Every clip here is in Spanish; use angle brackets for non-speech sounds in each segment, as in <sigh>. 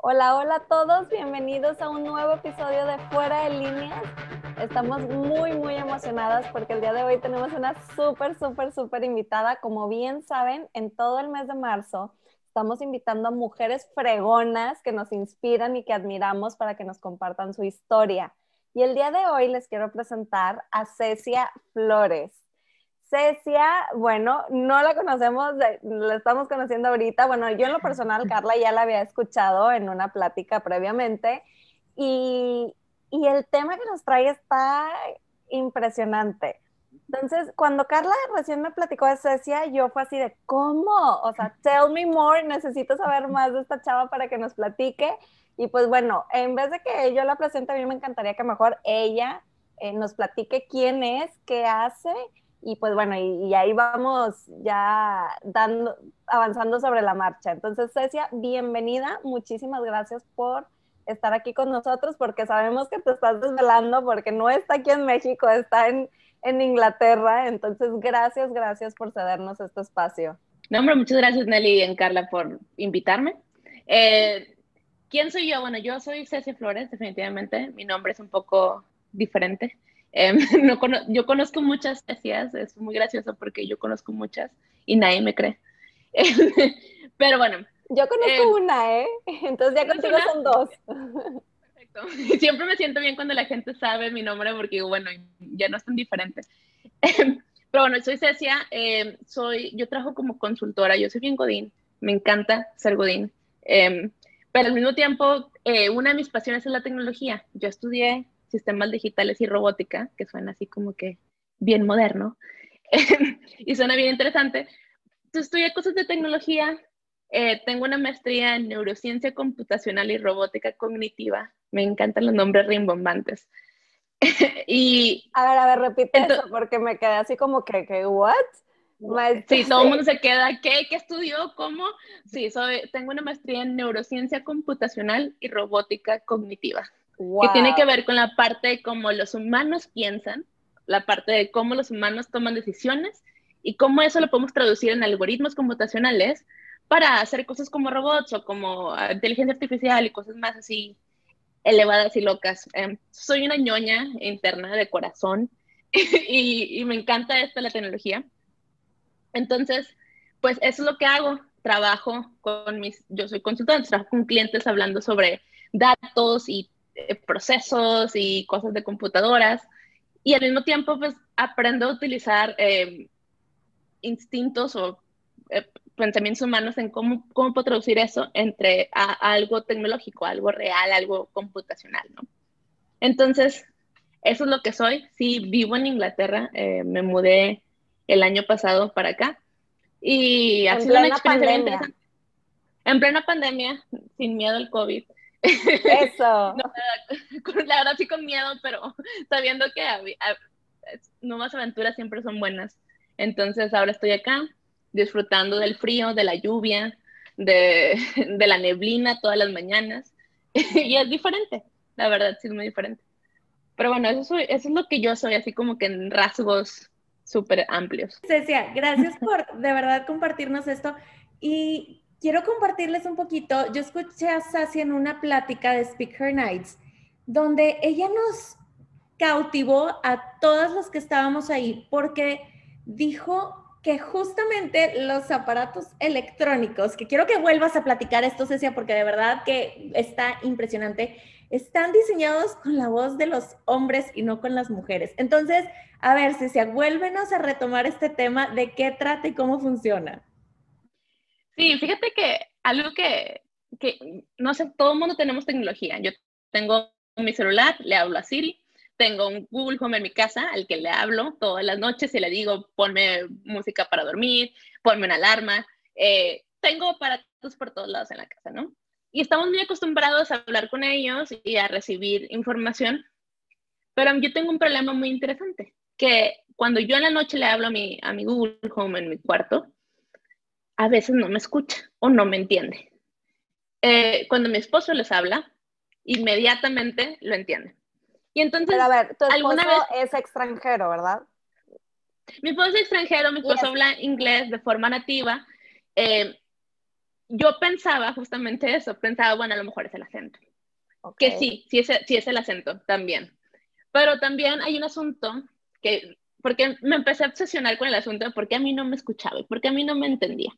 Hola, hola a todos, bienvenidos a un nuevo episodio de Fuera de Líneas. Estamos muy, muy emocionadas porque el día de hoy tenemos una súper, súper, súper invitada. Como bien saben, en todo el mes de marzo estamos invitando a mujeres fregonas que nos inspiran y que admiramos para que nos compartan su historia. Y el día de hoy les quiero presentar a Cecia Flores. Cecia, bueno, no la conocemos, la estamos conociendo ahorita. Bueno, yo en lo personal, Carla ya la había escuchado en una plática previamente y, y el tema que nos trae está impresionante. Entonces, cuando Carla recién me platicó de Cecia, yo fue así de, ¿cómo? O sea, tell me more, necesito saber más de esta chava para que nos platique. Y pues bueno, en vez de que yo la presente, a mí me encantaría que mejor ella eh, nos platique quién es, qué hace y pues bueno, y, ahí vamos ya dando, avanzando sobre la marcha. Entonces, Cecia, bienvenida, muchísimas gracias por estar aquí con nosotros, porque sabemos que te estás desvelando, porque no está aquí en México, está en, en Inglaterra. Entonces, gracias, gracias por cedernos este espacio. No, hombre, muchas gracias Nelly y Carla por invitarme. Eh, ¿Quién soy yo? Bueno, yo soy Cecia Flores, definitivamente. Mi nombre es un poco diferente. Em, <laughs> no yo conozco muchas decías, es muy gracioso porque yo conozco muchas y nadie me cree. <laughs> Pero bueno. Yo conozco em, una, ¿eh? Entonces ya contigo son dos. Perfecto. <laughs> Siempre me siento bien cuando la gente sabe mi nombre porque, bueno, ya no es tan diferente. Pero bueno, soy Cecia, em, soy, yo trabajo como consultora, yo soy bien Godín, me encanta ser Godín. pero al mismo tiempo, eh, una de mis pasiones es la tecnología. Yo estudié sistemas digitales y robótica, que suena así como que bien moderno <laughs> y suena bien interesante. Entonces, estudié cosas de tecnología, eh, tengo una maestría en neurociencia computacional y robótica cognitiva. Me encantan los nombres rimbombantes. <laughs> y, a ver, a ver, repite eso porque me quedé así como que, que ¿what? Sí, todo el mundo se queda, ¿qué? ¿Qué estudió? ¿Cómo? Sí, soy, tengo una maestría en neurociencia computacional y robótica cognitiva que tiene que ver con la parte de cómo los humanos piensan, la parte de cómo los humanos toman decisiones y cómo eso lo podemos traducir en algoritmos computacionales para hacer cosas como robots o como ah, inteligencia artificial y cosas más así elevadas y locas. Em, soy una ñoña interna de corazón <laughs> y, y, me encanta esto, la tecnología. Entonces, pues eso es lo que hago. Trabajo con mis, yo soy consultante, trabajo con clientes hablando sobre datos y eh, procesos y cosas de computadoras. Y al mismo tiempo, pues aprendo a utilizar eh, instintos o eh, pensamientos humanos en cómo, cómo puedo traducir eso entre algo tecnológico, algo real, algo computacional, ¿no? Entonces, eso es lo que soy. Sí, vivo en Inglaterra, me mudé el año pasado para acá y ha sido una experiencia interesante. En plena pandemia, sin miedo al COVID. Eso. <laughs> la verdad sí con miedo, pero <laughs> sabiendo que nuevas aventuras siempre son buenas. Entonces ahora estoy acá disfrutando del frío, de la lluvia, de, <laughs> de la neblina todas las mañanas. y es diferente, la verdad sí es muy diferente. Pero bueno, eso, eso es lo que yo soy, así como que en rasgos súper amplios. Cecia, gracias por de verdad compartirnos esto. Y quiero compartirles un poquito. Yo escuché a Sassy en una plática de Speaker Nights, donde ella nos cautivó a todos los que estábamos ahí, porque dijo que justamente los aparatos electrónicos, que quiero que vuelvas a platicar esto, Cecia, porque de verdad que está impresionante, están diseñados con la voz de los hombres y no con las mujeres. Entonces, a ver, Cecia, vuélvenos a retomar este tema de qué trata y cómo funciona. Sí, fíjate que algo que, que, no sé, todo el mundo tenemos tecnología. Yo tengo mi celular, le hablo a Siri, tengo un Google Home en mi casa al que le hablo todas las noches y le digo, ponme música para dormir, ponme una alarma. Eh, tengo aparatos por todos lados en la casa, ¿no? Y estamos muy acostumbrados a hablar con ellos y a recibir información, pero yo tengo un problema muy interesante, que cuando yo en la noche le hablo a mi, a mi Google Home en mi cuarto, a veces no me escucha o no me entiende. Eh, cuando mi esposo les habla, inmediatamente lo entiende. Y entonces, a ver, tu esposo es extranjero, ¿verdad? Mi esposo es extranjero, mi esposo habla inglés de forma nativa. Eh, yo pensaba justamente eso, pensaba, bueno, a lo mejor es el acento. Que sí, sí es, sí es el acento también. Pero también hay un asunto que, porque me empecé a obsesionar con el asunto de por qué a mí no me escuchaba y por qué a mí no me entendía.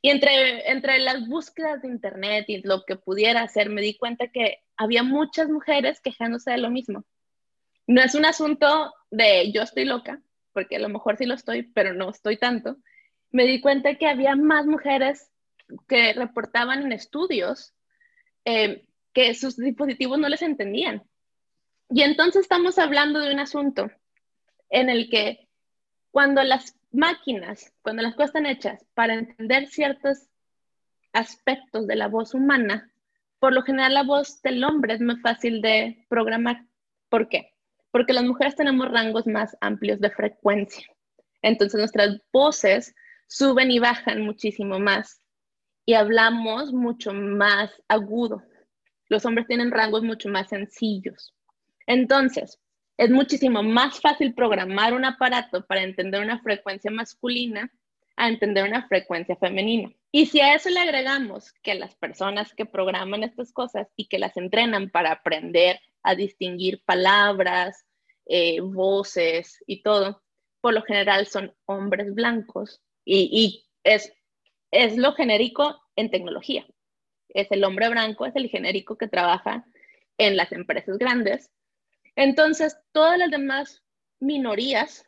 Y entre, entre las búsquedas de internet y lo que pudiera hacer, me di cuenta que había muchas mujeres quejándose de lo mismo. No es un asunto de yo estoy loca, porque a lo mejor sí lo estoy, pero no estoy tanto. Me di cuenta que había más mujeres que reportaban en estudios eh, que sus dispositivos no les entendían. Y entonces estamos hablando de un asunto en el que cuando las máquinas, cuando las cosas están hechas para entender ciertos aspectos de la voz humana, por lo general la voz del hombre es más fácil de programar. ¿Por qué? Porque las mujeres tenemos rangos más amplios de frecuencia. Entonces nuestras voces suben y bajan muchísimo más y hablamos mucho más agudo. Los hombres tienen rangos mucho más sencillos. Entonces, es muchísimo más fácil programar un aparato para entender una frecuencia masculina a entender una frecuencia femenina. Y si a eso le agregamos que las personas que programan estas cosas y que las entrenan para aprender a distinguir palabras, eh, voces y todo, por lo general son hombres blancos y, y es es lo genérico en tecnología. Es el hombre blanco, es el genérico que trabaja en las empresas grandes. Entonces, todas las demás minorías,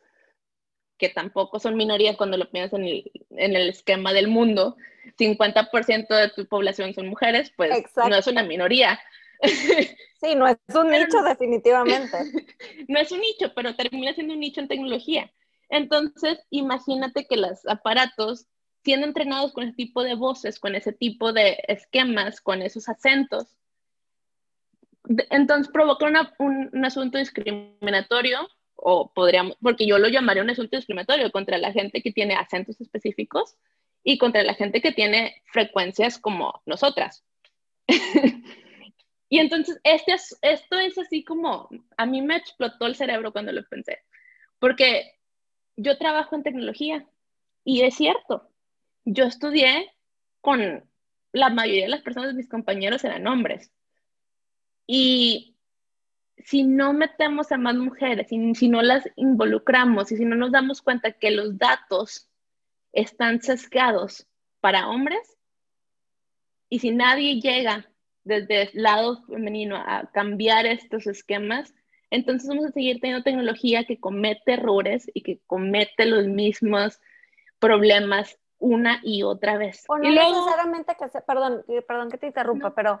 que tampoco son minorías cuando lo piensas en el, esquema del mundo, 50% de tu población son mujeres, pues no es una minoría. Sí, no es un nicho definitivamente. <laughs> No es un nicho, pero termina siendo un nicho en tecnología. Entonces, imagínate que los aparatos siendo entrenados con ese tipo de voces, con ese tipo de esquemas, con esos acentos, entonces provoca un, asunto discriminatorio, o podríamos, porque yo lo llamaría un asunto discriminatorio contra la gente que tiene acentos específicos y contra la gente que tiene frecuencias como nosotras. <laughs> y entonces este esto es así como, a mí me explotó el cerebro cuando lo pensé, porque yo trabajo en tecnología y es cierto, yo estudié con la mayoría de las personas, mis compañeros eran hombres. Y si no metemos a más mujeres, y si no las involucramos y si no nos damos cuenta que los datos están sesgados para hombres, y si nadie llega desde el lado femenino a cambiar estos esquemas, entonces vamos a seguir teniendo tecnología que comete errores y que comete los mismos problemas una y otra vez. O no necesariamente que se, perdón, perdón que te interrumpa, pero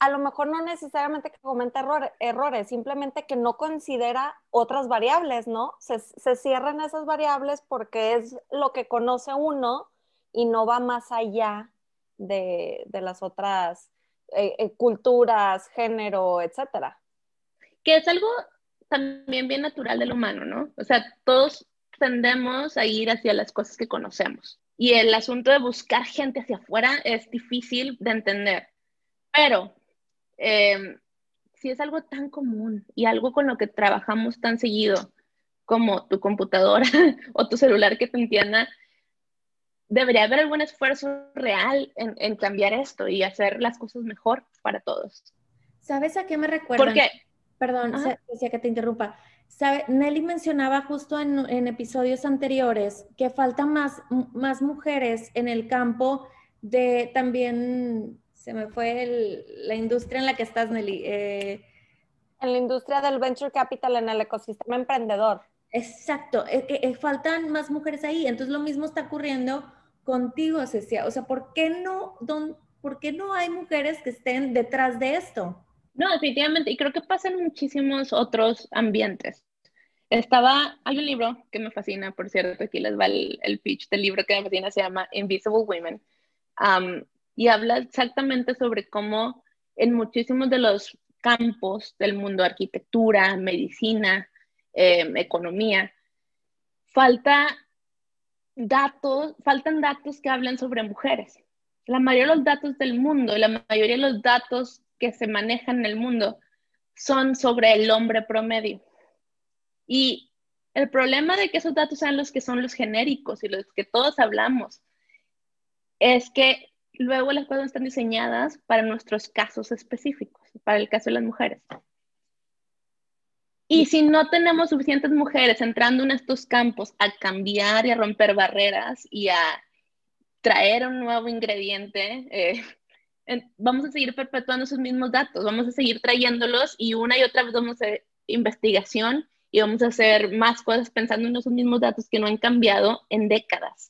a lo mejor no necesariamente que cometa errores, simplemente que no considera otras variables, ¿no? Se, se, cierran esas variables porque es lo que conoce uno y no va más allá de, de las otras eh, eh, culturas, género, etcétera. Que es algo también bien natural del humano, ¿no? O sea, todos tendemos a ir hacia las cosas que conocemos. Y el asunto de buscar gente hacia afuera es difícil de entender. Pero em, si es algo tan común y algo con lo que trabajamos tan seguido como tu computadora <laughs> o tu celular que te entienda, debería haber algún esfuerzo real en, cambiar esto y hacer las cosas mejor para todos. ¿Sabes a qué me recuerda? Porque, Perdón, decía que te interrumpa. ¿Sabe? Nelly mencionaba justo en, episodios anteriores que faltan más, más mujeres en el campo de también, se me fue la industria en la que estás, Nelly. Eh, en la industria del venture capital, en el ecosistema emprendedor. Exacto, eh, eh, faltan más mujeres ahí. Entonces lo mismo está ocurriendo contigo, Cecia. O sea, ¿por qué no, don, ¿por qué no hay mujeres que estén detrás de esto? No, definitivamente, y creo que pasa en muchísimos otros ambientes. Estaba, hay un libro que me fascina, por cierto, aquí les va el, pitch del libro que me fascina, se llama Invisible Women, y habla exactamente sobre cómo en muchísimos de los campos del mundo, arquitectura, medicina, em, economía, falta datos, faltan datos que hablan sobre mujeres. La mayoría de los datos del mundo, la mayoría de los datos que se manejan en el mundo son sobre el hombre promedio. Y el problema de que esos datos sean los que son los genéricos y los que todos hablamos es que luego las cosas están diseñadas para nuestros casos específicos, para el caso de las mujeres. Y si no tenemos suficientes mujeres entrando en estos campos a cambiar y a romper barreras y a traer un nuevo ingrediente, eh, vamos a seguir perpetuando esos mismos datos, vamos a seguir trayéndolos y una y otra vez vamos a hacer investigación y vamos a hacer más cosas pensando en esos mismos datos que no han cambiado en décadas,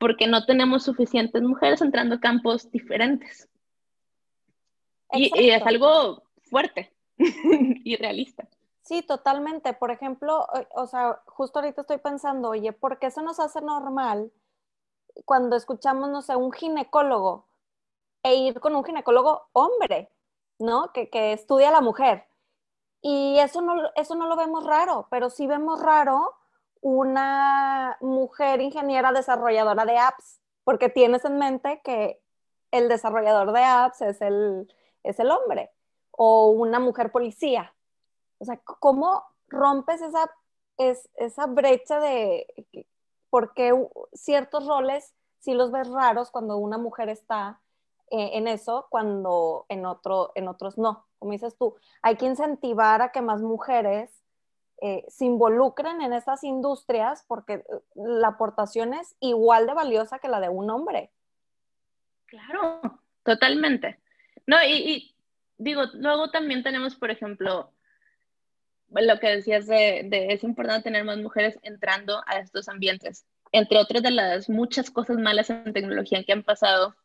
porque no tenemos suficientes mujeres entrando a campos diferentes. Y, y, es algo fuerte <laughs> y realista. Sí, totalmente. Por ejemplo, o sea, justo ahorita estoy pensando, oye, ¿por qué se nos hace normal cuando escuchamos, no sé, un ginecólogo e ir con un ginecólogo hombre, ¿no? Que, que estudia a la mujer. Y eso no, eso no lo vemos raro, pero sí vemos raro una mujer ingeniera desarrolladora de apps, porque tienes en mente que el desarrollador de apps es el, es el hombre, o una mujer policía. O sea, ¿cómo rompes esa, es, esa brecha de por qué ciertos roles sí los ves raros cuando una mujer está eh, en eso, cuando en, otro, en otros no? Como dices tú, hay que incentivar a que más mujeres eh, se involucren en esas industrias porque eh, la aportación es igual de valiosa que la de un hombre. Claro, totalmente. No, y, digo, luego también tenemos, por ejemplo, lo que decías de, es importante tener más mujeres entrando a estos ambientes. Entre otras de las muchas cosas malas en tecnología que han pasado,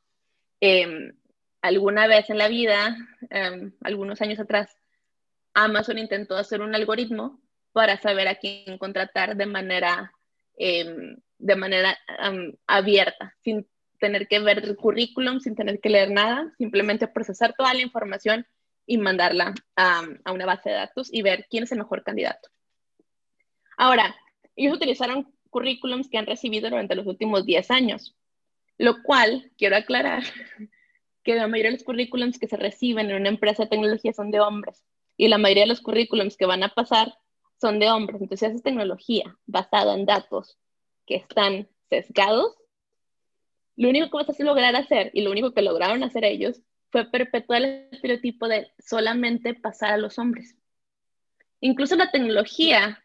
em, alguna vez en la vida, em, algunos años atrás, Amazon intentó hacer un algoritmo para saber a quién contratar de manera, em, de manera abierta, sin tener que ver el currículum, sin tener que leer nada, simplemente procesar toda la información y mandarla a, a, una base de datos y ver quién es el mejor candidato. Ahora, ellos utilizaron currículums que han recibido durante los últimos 10 años, lo cual, quiero aclarar, <laughs> que la mayoría de los currículums que se reciben en una empresa de tecnología son de hombres y la mayoría de los currículums que van a pasar son de hombres. Entonces, esa tecnología basada en datos que están sesgados, lo único que vas a lograr hacer y lo único que lograron hacer ellos fue perpetuar el estereotipo de solamente pasar a los hombres. Incluso la tecnología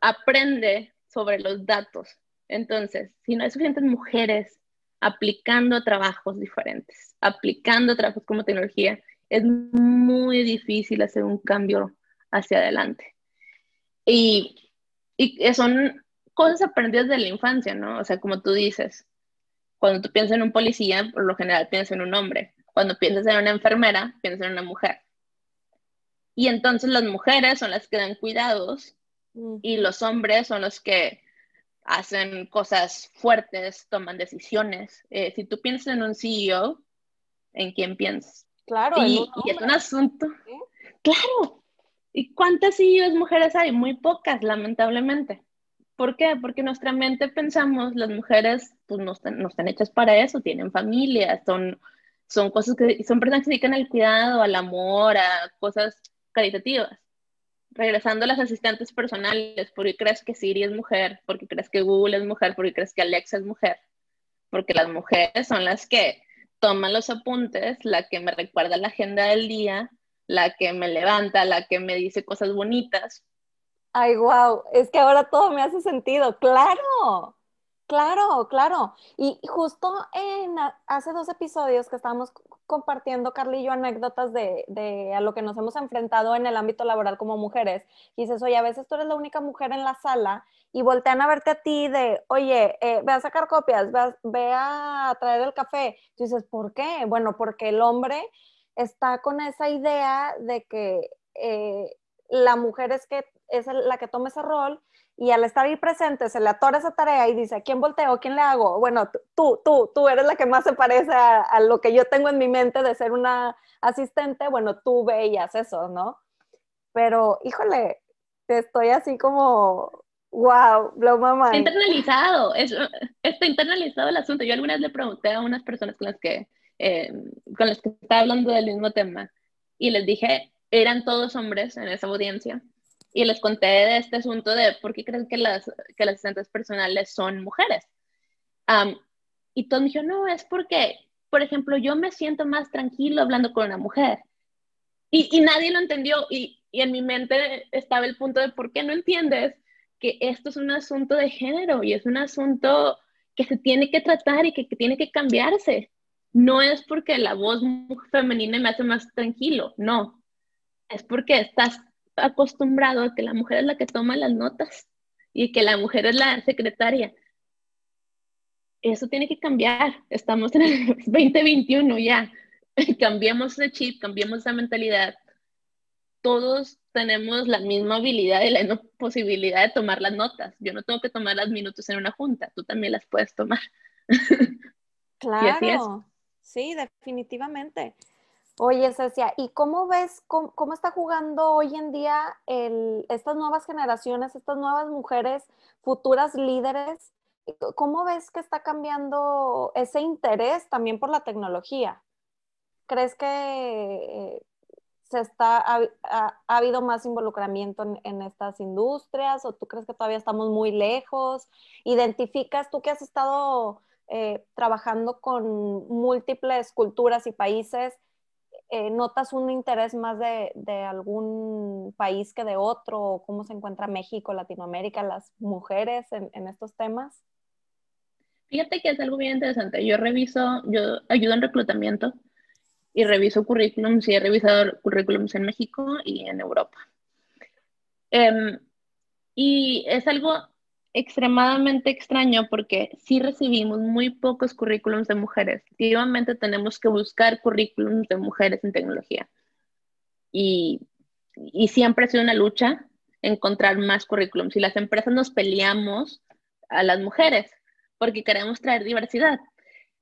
aprende sobre los datos. Entonces, si no hay suficientes mujeres aplicando trabajos diferentes, aplicando trabajos como tecnología, es muy difícil hacer un cambio hacia adelante. Y, y son cosas aprendidas de la infancia, ¿no? O sea, como tú dices, cuando tú piensas en un policía, por lo general piensas en un hombre. Cuando piensas en una enfermera, piensas en una mujer. Y entonces las mujeres son las que dan cuidados y los hombres son los que hacen cosas fuertes, toman decisiones. Eh, si tú piensas en un CEO, ¿en quién piensas? Claro. Y, y es un asunto. Claro. ¿Y cuántas CEOs mujeres hay? Muy pocas, lamentablemente. ¿Por qué? Porque nuestra mente pensamos, las mujeres pues no están, no están hechas para eso, tienen familia, son son cosas que son personas que se dedican al cuidado, al amor, a cosas caritativas. Regresando a las asistentes personales, ¿por qué crees que Siri es mujer? ¿Por qué crees que Google es mujer? ¿Por qué crees que Alexa es mujer? Porque las mujeres son las que toman los apuntes, la que me recuerda la agenda del día, la que me levanta, la que me dice cosas bonitas. Ay, wow, es que ahora todo me hace sentido, claro. Claro, claro. Y justo en hace dos episodios que estábamos compartiendo, yo, anécdotas de, a lo que nos hemos enfrentado en el ámbito laboral como mujeres. Y dices, oye, a veces tú eres la única mujer en la sala y voltean a verte a ti de, oye, eh, ve a sacar copias, ve a, traer el café. Dices, ¿por qué? Bueno, porque el hombre está con esa idea de que eh, la mujer es, que, es la que toma ese rol y al estar ahí presente se le atora esa tarea y dice, ¿a quién volteo? ¿Quién le hago? Bueno, tú, tú, tú eres la que más se parece a, lo que yo tengo en mi mente de ser una asistente, bueno, tú ve y haces eso, ¿no? Pero, híjole, te estoy así como, wow, blow my mind. Internalizado, es, está internalizado el asunto. Yo alguna vez le pregunté a unas personas con las que, eh, con las que estaba hablando del mismo tema y les dije, eran todos hombres en esa audiencia y les conté de este asunto de por qué creen que las, que las asistentes personales son mujeres. y todos me dijeron, no, es porque por ejemplo, yo me siento más tranquilo hablando con una mujer. Y, y nadie lo entendió y, y en mi mente estaba el punto de por qué no entiendes que esto es un asunto de género y es un asunto que se tiene que tratar y que, que, tiene que cambiarse. No es porque la voz femenina me hace más tranquilo, no. Es porque estás acostumbrado a que la mujer es la que toma las notas y que la mujer es la secretaria. Eso tiene que cambiar. Estamos en el <laughs> 2021 ya. <laughs> Cambiemos ese chip, cambiemos esa mentalidad. Todos tenemos la misma habilidad y la misma posibilidad de tomar las notas. Yo no tengo que tomar las minutos en una junta, tú también las puedes tomar. <laughs> Claro, sí, definitivamente. Oye, Cecia, ¿y cómo ves cómo, cómo está jugando hoy en día el, estas nuevas generaciones, estas nuevas mujeres, futuras líderes? ¿Cómo ves que está cambiando ese interés también por la tecnología? ¿Crees que eh, se está, ha, habido más involucramiento en, en, estas industrias o tú crees que todavía estamos muy lejos? ¿Identificas tú que has estado eh, trabajando con múltiples culturas y países? eh, notas un interés más de, de, algún país que de otro? ¿Cómo se encuentra México, Latinoamérica, las mujeres en, en, estos temas? Fíjate que es algo bien interesante. Yo reviso, yo ayudo en reclutamiento y reviso currículums y he revisado currículums en México y en Europa. Um, y es algo extremadamente extraño porque sí recibimos muy pocos currículums de mujeres. Efectivamente tenemos que buscar currículums de mujeres en tecnología. Y, y siempre ha sido una lucha encontrar más currículums. Y las empresas nos peleamos a las mujeres porque queremos traer diversidad.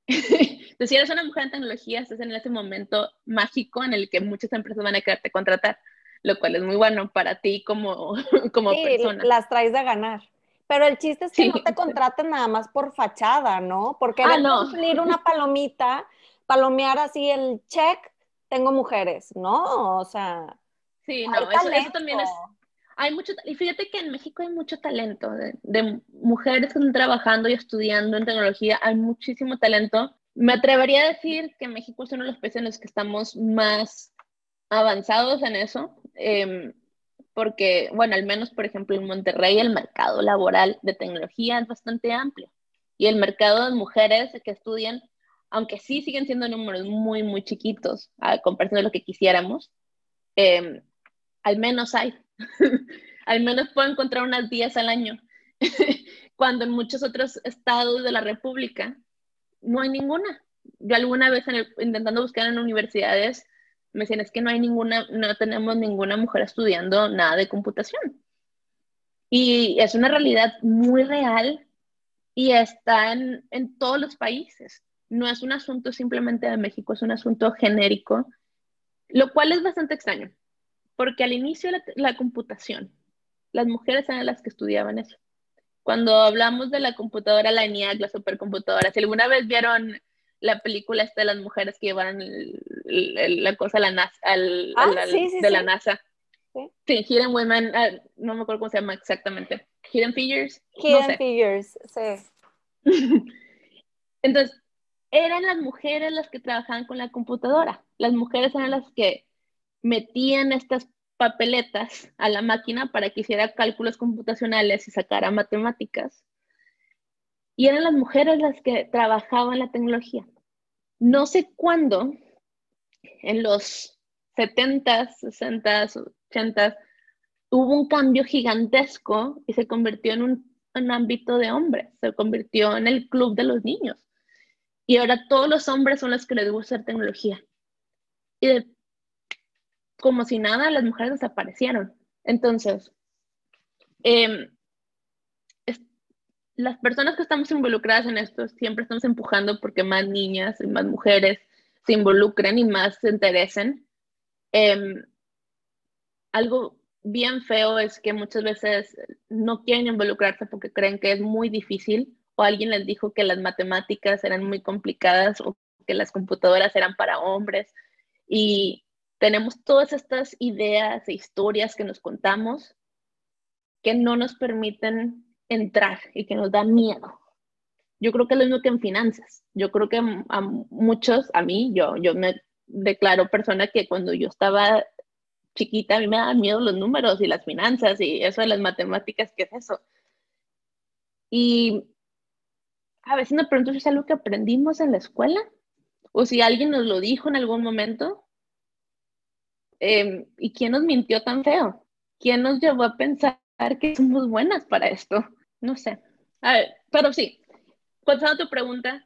Entonces, <laughs> si eres una mujer en tecnología, estás en ese momento mágico en el que muchas empresas van a quererte contratar, lo cual es muy bueno para ti como, <laughs> como sí, persona. Las traes de ganar. Pero el chiste es que sí. no te contraten nada más por fachada, ¿no? Porque ah, no. cumplir una palomita, palomear así el check, tengo mujeres, ¿no? O sea. Sí, no, eso, eso, también es. Hay mucho, y fíjate que en México hay mucho talento de, de, mujeres que están trabajando y estudiando en tecnología, hay muchísimo talento. Me atrevería a decir que México es uno de los países en los que estamos más avanzados en eso. Eh, porque, bueno, al menos, por ejemplo, en Monterrey el mercado laboral de tecnología es bastante amplio y el mercado de mujeres que estudian, aunque sí siguen siendo números muy, muy chiquitos a comparación de lo que quisiéramos, eh, al menos hay, <laughs> al menos puedo encontrar unas 10 al año, <laughs> cuando en muchos otros estados de la República no hay ninguna. Yo alguna vez en el, intentando buscar en universidades, me decían, es que no hay ninguna, no tenemos ninguna mujer estudiando nada de computación. Y es una realidad muy real y está en, en todos los países. No es un asunto simplemente de México, es un asunto genérico, lo cual es bastante extraño, porque al inicio la, la computación, las mujeres eran las que estudiaban eso. Cuando hablamos de la computadora, la ENIAC, la supercomputadora, si alguna vez vieron la película esta de las mujeres que llevaron el, el, la cosa a la NASA, al, ah, al, sí, sí, de sí. la NASA. Sí, Hidden Women, uh, no me acuerdo cómo se llama exactamente. Hidden Figures. Hidden no sé. Figures, sí. <laughs> Entonces, eran las mujeres las que trabajaban con la computadora. Las mujeres eran las que metían estas papeletas a la máquina para que hiciera cálculos computacionales y sacara matemáticas. Y eran las mujeres las que trabajaban la tecnología. No sé cuándo, en los 70s, 60s, 80s, hubo un cambio gigantesco y se convirtió en un, ámbito de hombres, se convirtió en el club de los niños. Y ahora todos los hombres son los que les gusta hacer tecnología. Y como si nada, las mujeres desaparecieron. Entonces, es, las personas que estamos involucradas en esto siempre estamos empujando porque más niñas y más mujeres se involucren y más se interesen. Eh, algo bien feo es que muchas veces no quieren involucrarse porque creen que es muy difícil o alguien les dijo que las matemáticas eran muy complicadas o que las computadoras eran para hombres y tenemos todas estas ideas e historias que nos contamos que no nos permiten entrar y que nos da miedo. Yo creo que es lo mismo que en finanzas. Yo creo que a muchos, a mí, yo, yo me declaro persona que cuando yo estaba chiquita, a mí me daban miedo los números y las finanzas y eso de las matemáticas, ¿qué es eso? Y a veces me pregunto si es algo que aprendimos en la escuela o si alguien nos lo dijo en algún momento. Em, ¿Y quién nos mintió tan feo? ¿Quién nos llevó a pensar que somos buenas para esto? No sé. A ver, pero sí, contestando tu pregunta,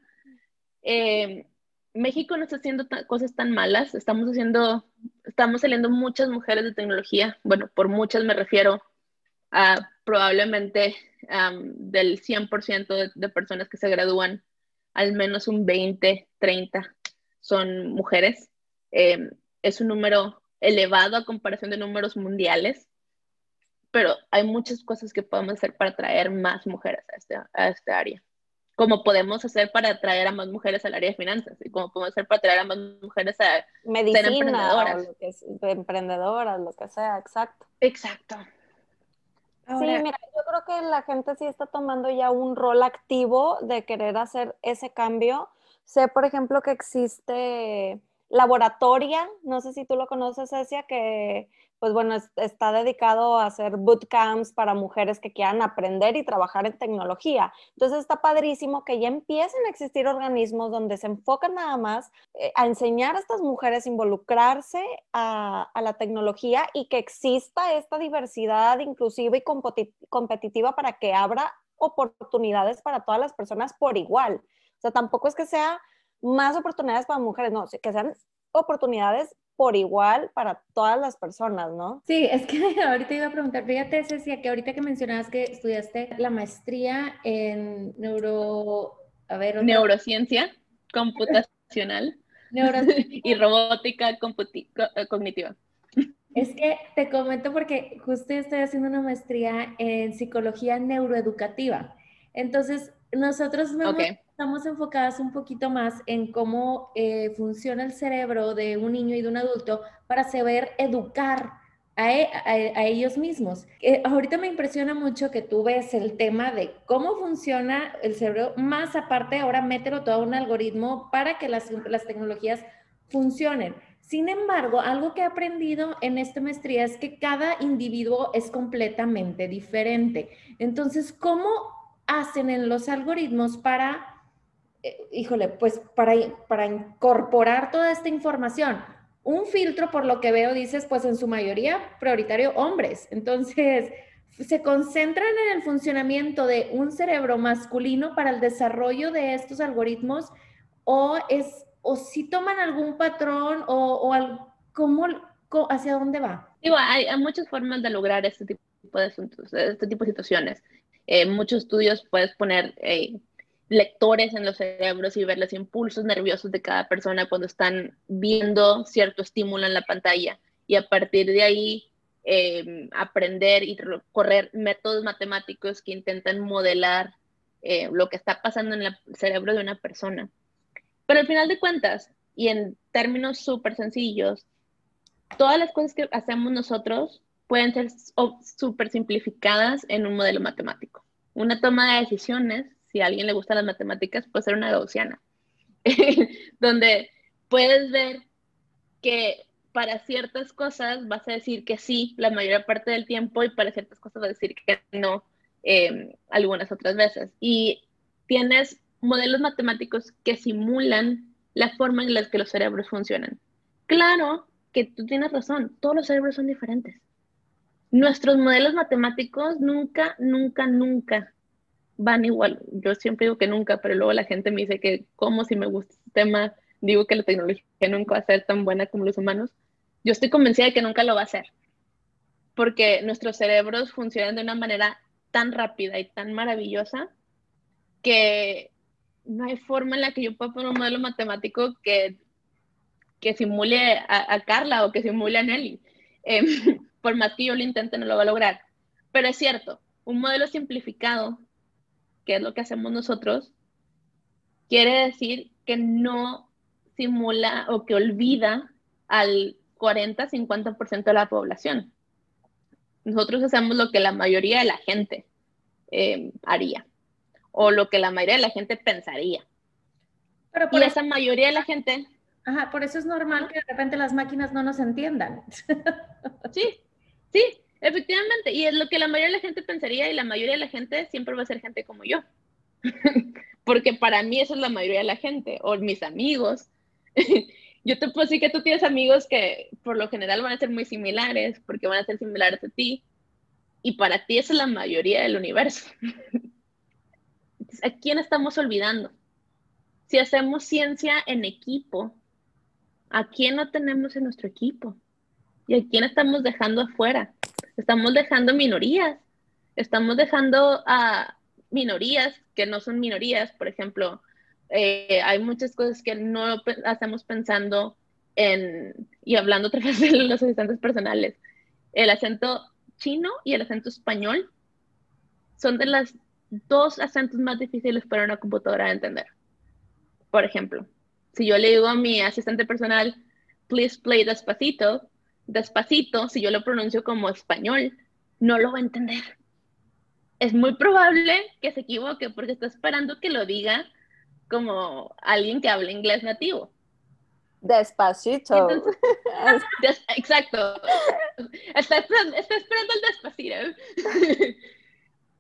em, México no está haciendo cosas tan malas, estamos haciendo, estamos saliendo muchas mujeres de tecnología, bueno, por muchas me refiero a probablemente del 100% de, personas que se gradúan, al menos un 20, 30 son mujeres. Em, es un número elevado a comparación de números mundiales, pero hay muchas cosas que podemos hacer para atraer más mujeres a este, a este área como podemos hacer para atraer a más mujeres al área de finanzas y cómo podemos hacer para atraer a más mujeres a Medicina, ser emprendedoras. Lo que emprendedoras, lo que sea, exacto. Exacto. sí, mira, yo creo que la gente sí está tomando ya un rol activo de querer hacer ese cambio. Sé, por ejemplo, que existe Laboratoria, no sé si tú lo conoces, Cecia, que pues bueno, está dedicado a hacer bootcamps para mujeres que quieran aprender y trabajar en tecnología. Entonces está padrísimo que ya empiecen a existir organismos donde se enfocan nada más eh, a enseñar a estas mujeres a involucrarse a, la tecnología y que exista esta diversidad inclusiva y competitiva para que abra oportunidades para todas las personas por igual. O sea, tampoco es que sea más oportunidades para mujeres, no, que sean oportunidades por igual para todas las personas, ¿no? Sí, es que <laughs> ahorita iba a preguntar, fíjate, Cecilia, que ahorita que mencionabas que estudiaste la maestría en neuro... A ver, Neurociencia computacional <laughs> y robótica eh, cognitiva. Es que te comento porque justo estoy haciendo una maestría en psicología neuroeducativa. Entonces, nosotros estamos enfocadas un poquito más en cómo eh, funciona el cerebro de un niño y de un adulto para saber educar a, e, ellos mismos. Eh, ahorita me impresiona mucho que tú ves el tema de cómo funciona el cerebro, más aparte ahora mételo todo a un algoritmo para que las, las tecnologías funcionen. Sin embargo, algo que he aprendido en esta maestría es que cada individuo es completamente diferente. Entonces, ¿cómo hacen en los algoritmos para, eh, híjole, pues para, para incorporar toda esta información. Un filtro, por lo que veo, dices, pues en su mayoría prioritario hombres. Entonces, se concentran en el funcionamiento de un cerebro masculino para el desarrollo de estos algoritmos o es o si toman algún patrón o, o cómo, hacia dónde va. Digo, hay, muchas formas de lograr este tipo de este tipo de situaciones. Eh, muchos estudios puedes poner eh, lectores en los cerebros y ver los impulsos nerviosos de cada persona cuando están viendo cierto estímulo en la pantalla y a partir de ahí em, aprender y correr métodos matemáticos que intentan modelar eh, lo que está pasando en el cerebro de una persona. Pero al final de cuentas, y en términos súper sencillos, todas las cosas que hacemos nosotros pueden ser súper simplificadas en un modelo matemático. Una toma de decisiones, si a alguien le gustan las matemáticas, puede ser una gaussiana, <laughs> donde puedes ver que para ciertas cosas vas a decir que sí la mayor parte del tiempo y para ciertas cosas vas a decir que no em, algunas otras veces. Y tienes modelos matemáticos que simulan la forma en la que los cerebros funcionan. Claro que tú tienes razón, todos los cerebros son diferentes nuestros modelos matemáticos nunca, nunca, nunca van igual. Yo siempre digo que nunca, pero luego la gente me dice que como si me gusta este tema, digo que la tecnología nunca va a ser tan buena como los humanos. Yo estoy convencida de que nunca lo va a ser, porque nuestros cerebros funcionan de una manera tan rápida y tan maravillosa que no hay forma en la que yo pueda poner un modelo matemático que, que simule a, Carla o que simule a Nelly. Em, por más que yo lo intente, no lo va a lograr. Pero es cierto, un modelo simplificado, que es lo que hacemos nosotros, quiere decir que no simula o que olvida al 40-50% de la población. Nosotros hacemos lo que la mayoría de la gente eh, haría. o lo que la mayoría de la gente pensaría. Pero por y esa mayoría de la gente... Ajá, por eso es normal que de repente las máquinas no nos entiendan. Sí, sí, efectivamente. Y es lo que la mayoría de la gente pensaría y la mayoría de la gente siempre va a ser gente como yo. <laughs> Porque para mí eso es la mayoría de la gente, o mis amigos. <laughs> yo te puedo decir que tú tienes amigos que por lo general van a ser muy similares, porque van a ser similares a ti. Y para ti esa es la mayoría del universo. <laughs> ¿A quién estamos olvidando? Si hacemos ciencia en equipo, ¿a quién no tenemos en nuestro equipo? ¿Y a quién estamos dejando afuera? Estamos dejando minorías. Estamos dejando a minorías que no son minorías. Por ejemplo, eh, hay muchas cosas que no hacemos pensando en, y hablando otra <laughs> vez de los asistentes personales. El acento chino y el acento español son de las dos acentos más difíciles para una computadora de entender. Por ejemplo, si yo le digo a mi asistente personal, please play despacito, despacito, si yo lo pronuncio como español, no lo va a entender. Es muy probable que se equivoque porque está esperando que lo diga como alguien que habla inglés nativo. Despacito. <laughs> <laughs> exacto. Está, esperando el despacito. <laughs>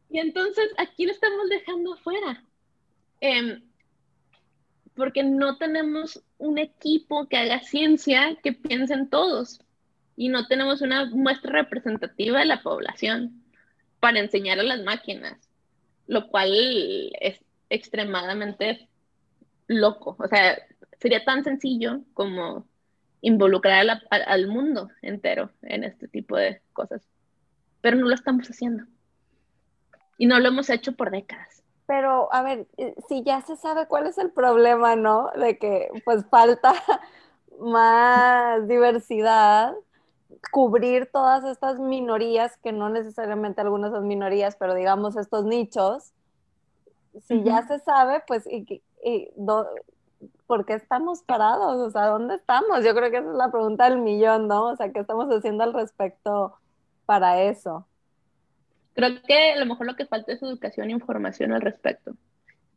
y entonces, aquí lo estamos dejando afuera. Em, porque no tenemos un equipo que haga ciencia que piense en todos. Y no tenemos una muestra representativa de la población para enseñar a las máquinas. Lo cual es extremadamente loco. O sea, sería tan sencillo como involucrar al mundo entero en este tipo de cosas. Pero no lo estamos haciendo. Y no lo hemos hecho por décadas. Pero, a ver, eh, si ya se sabe cuál es el problema, ¿no? De que pues falta <laughs> más diversidad, cubrir todas estas minorías, que no necesariamente algunas son minorías, pero digamos estos nichos, si ya se sabe, pues, y, y ¿por qué estamos parados? O sea, ¿dónde estamos? Yo creo que esa es la pregunta del millón, ¿no? O sea, ¿qué estamos haciendo al respecto para eso? Creo que a lo mejor lo que falta es educación e información al respecto.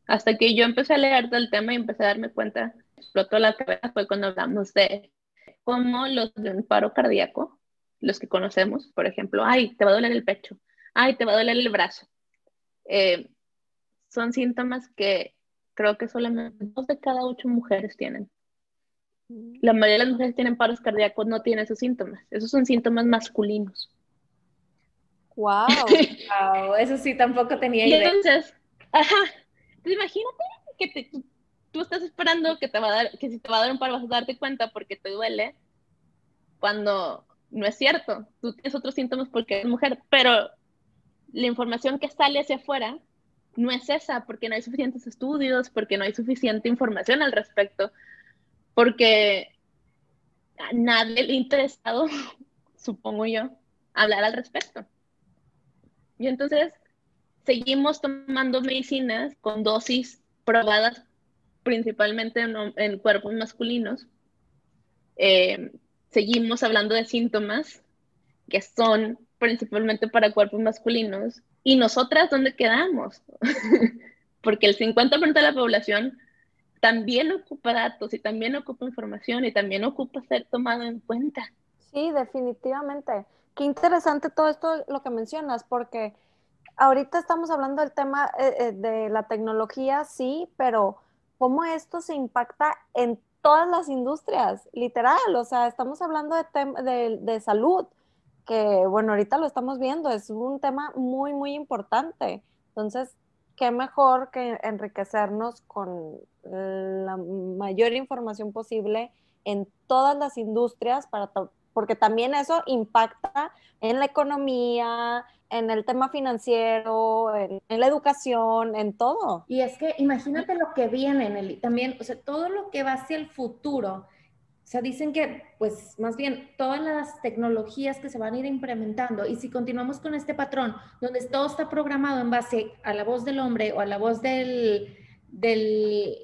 Hasta que yo empecé a leer del tema y empecé a darme cuenta, explotó la cabeza, fue cuando hablamos de cómo los de un paro cardíaco, los que conocemos, por ejemplo, ay, te va a doler el pecho, ay, te va a doler el brazo, eh, son síntomas que creo que solamente dos de cada ocho mujeres tienen. Mm. La mayoría de las mujeres que tienen paros cardíacos no tienen esos síntomas. Esos son síntomas masculinos. Wow, <laughs> eso sí tampoco tenía idea. Entonces, ajá, imagínate que tú, estás esperando que te va a dar, que si te va a dar un paro vas a darte cuenta porque te duele, cuando no es cierto. Tú tienes otros síntomas porque eres mujer, pero la información que sale hacia afuera no es esa, porque no hay suficientes estudios, porque no hay suficiente información al respecto, porque a nadie le ha interesado, <laughs> supongo yo, hablar al respecto. Y entonces seguimos tomando medicinas con dosis probadas principalmente en, cuerpos masculinos. Eh, seguimos hablando de síntomas que son principalmente para cuerpos masculinos ¿Y nosotras dónde quedamos? <laughs> Porque el 50% de la población también ocupa datos y también ocupa información y también ocupa ser tomado en cuenta. Sí, definitivamente. Qué interesante todo esto lo que mencionas, porque ahorita estamos hablando del tema eh, eh, de la tecnología, sí, pero cómo esto se impacta en todas las industrias, literal, o sea, estamos hablando de, de, de salud, que bueno, ahorita lo estamos viendo, es un tema muy, muy importante. Entonces, qué mejor que enriquecernos con la mayor información posible en todas las industrias para porque también eso impacta en la economía, en el tema financiero, en, la educación, en todo. Y es que imagínate lo que viene, en el también, o sea, todo lo que va hacia el futuro o sea, dicen que, pues, más bien, todas las tecnologías que se van a ir implementando, y si continuamos con este patrón, donde todo está programado en base a la voz del hombre o a la voz del... del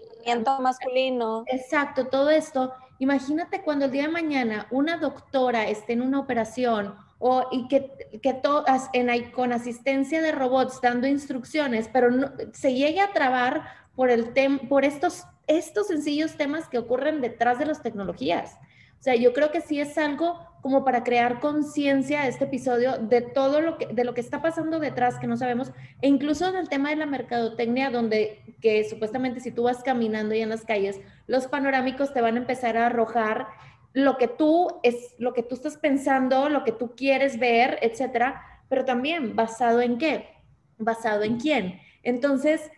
masculino. Exacto, todo esto. Imagínate cuando el día de mañana una doctora esté en una operación o, y que, que todas en, con asistencia de robots dando instrucciones, pero no, se llegue a trabar por, el por estos, estos sencillos temas que ocurren detrás de las tecnologías. O sea, yo creo que sí es algo como para crear conciencia este episodio de todo lo que, de lo que está pasando detrás que no sabemos, e incluso en el tema de la mercadotecnia, donde que supuestamente si tú vas caminando y en las calles, los panorámicos te van a empezar a arrojar lo que tú es, lo que tú estás pensando, lo que tú quieres ver, etcétera, pero también basado en qué, basado en quién. Entonces,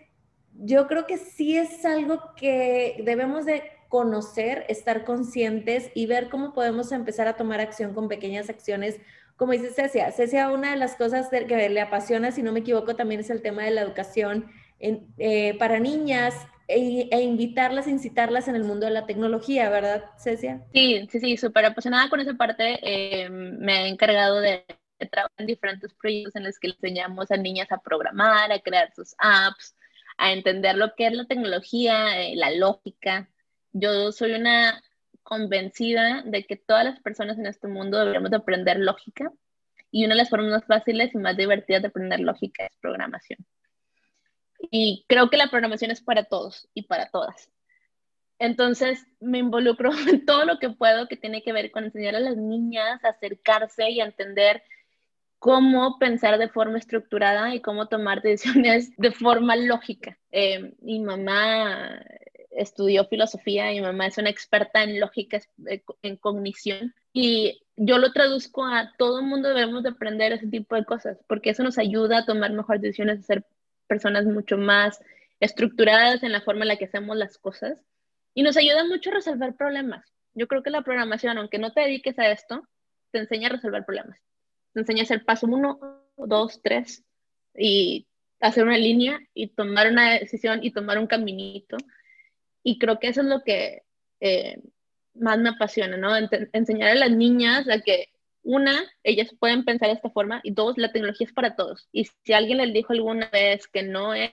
yo creo que sí es algo que debemos de conocer, estar conscientes y ver cómo podemos empezar a tomar acción con pequeñas acciones. Como dice Cecia, Cecia, una de las cosas que le apasiona, si no me equivoco, también es el tema de la educación eh, para niñas e, e, invitarlas, incitarlas en el mundo de la tecnología, ¿verdad, Cecia? Sí, sí, sí, súper apasionada con esa parte. Eh, me he encargado de, trabajar en diferentes proyectos en los que enseñamos a niñas a programar, a crear sus apps, a entender lo que es la tecnología, eh, la lógica, yo soy una convencida de que todas las personas en este mundo deberíamos de aprender lógica y una de las formas más fáciles y más divertidas de aprender lógica es programación. Y creo que la programación es para todos y para todas. Entonces me involucro <laughs> en todo lo que puedo que tiene que ver con enseñar a las niñas a acercarse y a entender cómo pensar de forma estructurada y cómo tomar <laughs> decisiones de forma lógica. Eh, mi mamá estudió filosofía mi mamá es una experta en lógica, eh, en cognición. Y yo lo traduzco a todo el mundo debemos de aprender ese tipo de cosas, porque eso nos ayuda a tomar mejores decisiones, a ser personas mucho más estructuradas en la forma en la que hacemos las cosas. Y nos ayuda mucho a resolver problemas. Yo creo que la programación, aunque no te dediques a esto, te enseña a resolver problemas. Te enseña a hacer paso uno, dos, tres, y hacer una línea y tomar una decisión y tomar un caminito y creo que eso es lo que eh, más me apasiona, ¿no? enseñar a las niñas a que, una, ellas pueden pensar de esta forma, y dos, la tecnología es para todos. Y si alguien les dijo alguna vez que no es,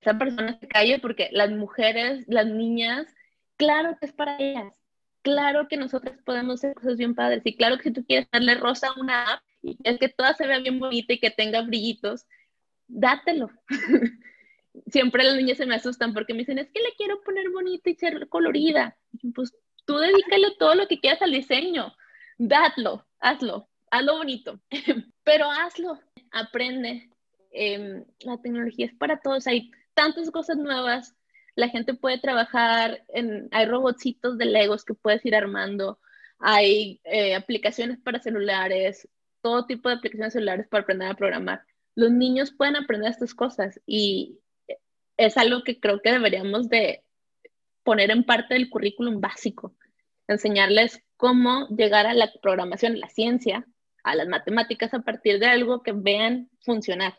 esa persona se calle porque las mujeres, las niñas, claro que es para ellas. Claro que nosotros podemos hacer cosas bien padres. Y claro que si tú quieres darle rosa a una app y es que toda se vea bien bonita y que tenga brillitos, dátelo. <laughs> siempre las niñas se me asustan porque me dicen, es que le quiero poner bonita y ser colorida. pues tú dedícale todo lo que quieras al diseño, dadlo, hazlo, hazlo bonito, <laughs> pero hazlo, aprende. Em, la tecnología es para todos, hay tantas cosas nuevas, la gente puede trabajar en, hay robotcitos de Legos que puedes ir armando, hay eh, aplicaciones para celulares, todo tipo de aplicaciones celulares para aprender a programar. Los niños pueden aprender estas cosas y es algo que creo que deberíamos de poner en parte del currículum básico, enseñarles cómo llegar a la programación, la ciencia, a las matemáticas a partir de algo que vean funcionar.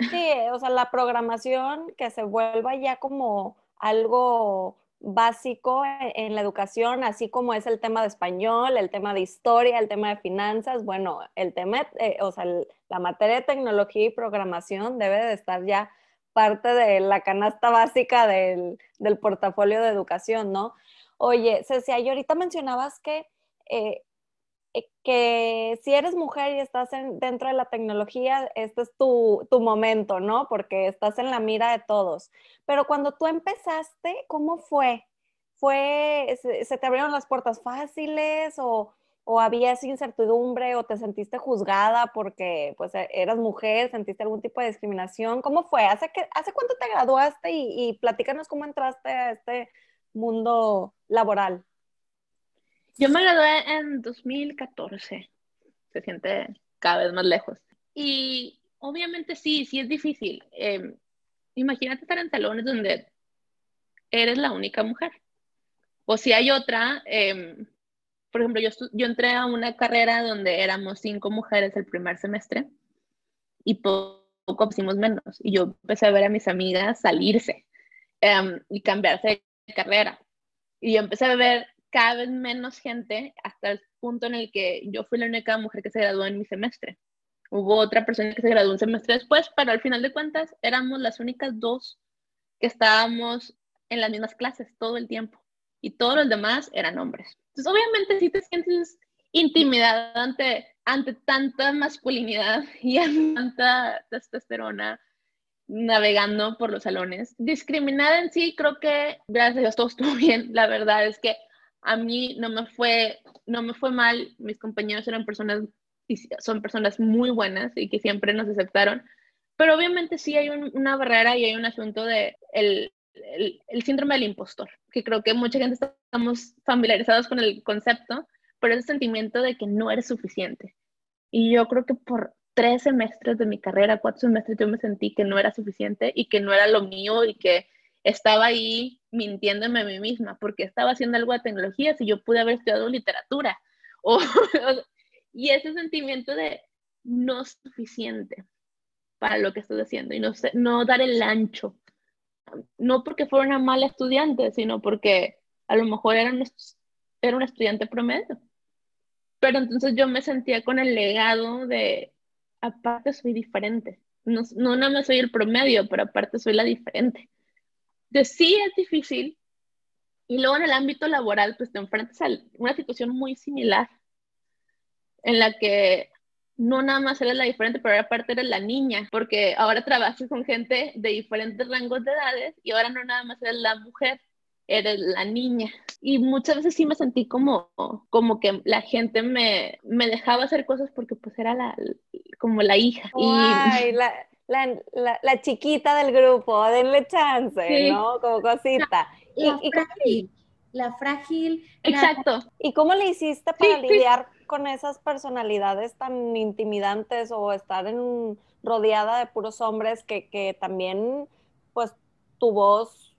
Sí, o sea, la programación que se vuelva ya como algo básico en la educación, así como es el tema de español, el tema de historia, el tema de finanzas, bueno, el tema, eh, o sea, la materia de tecnología y programación debe de estar ya parte de la canasta básica del, portafolio de educación, ¿no? Oye, Cecia, y ahorita mencionabas que, eh, eh, que si eres mujer y estás dentro de la tecnología, este es tu, tu, momento, ¿no? Porque estás en la mira de todos. Pero cuando tú empezaste, ¿cómo fue? ¿Fue, se te abrieron las puertas fáciles o, o había esa incertidumbre o te sentiste juzgada porque pues e, eras mujer, sentiste algún tipo de discriminación? ¿Cómo fue? ¿Hace, que, hace cuánto te graduaste y, y platícanos cómo entraste a este mundo laboral? Yo me gradué en 2014, se siente cada vez más lejos. Y obviamente sí, sí es difícil. Em, imagínate estar en salones donde eres la única mujer. O si hay otra, eh, por ejemplo, yo, yo entré a una carrera donde éramos cinco mujeres el primer semestre y poco, pusimos menos. Y yo empecé a ver a mis amigas salirse em, y cambiarse de carrera. Y yo empecé a ver cada vez menos gente hasta el punto en el que yo fui la única mujer que se graduó en mi semestre. Hubo otra persona que se graduó un semestre después, pero al final de cuentas éramos las únicas dos que estábamos en las mismas clases todo el tiempo y todos los demás eran hombres. Entonces, obviamente, si te sientes intimidada ante ante tanta masculinidad <laughs> y tanta testosterona navegando por los salones. Discriminada en sí, creo que gracias a Dios todo estuvo <laughs> bien. La verdad es que a mí no me fue, no me fue mal. Mis compañeros eran personas, son personas muy buenas y que siempre nos aceptaron. Pero obviamente sí hay una barrera y hay un asunto de el, el, el, síndrome del impostor, que creo que mucha gente estamos familiarizados con el concepto, pero ese sentimiento de que no eres suficiente. Y yo creo que por tres semestres de mi carrera, cuatro semestres, yo me sentí que no era suficiente y que no era lo mío y que estaba ahí mintiéndome a mí misma porque estaba haciendo algo de tecnología si yo pude haber estudiado literatura. <laughs> O, y ese sentimiento de no suficiente para lo que estoy haciendo y no, no dar el ancho. No porque fuera una mala estudiante, sino porque a lo mejor era un, era un estudiante promedio. Pero entonces yo me sentía con el legado de, aparte soy diferente. No, no nada más soy el promedio, pero aparte soy la diferente. De sí es difícil. Y luego en el ámbito laboral, pues te enfrentas a una situación muy similar, en la que no nada más eres la diferente, pero aparte eres la niña, porque ahora trabajas con gente de diferentes rangos de edades y ahora no nada más eres la mujer, eres la niña. Y muchas veces sí me sentí como, como que la gente me, me dejaba hacer cosas porque pues era la, como la hija. y... la, la, la, chiquita del grupo, denle chance, ¿no? Como cosita. La, y, frágil, la frágil. Exacto. ¿Y cómo le hiciste para lidiar con esas personalidades tan intimidantes o estar en, rodeada de puros hombres que, que también, pues, tu voz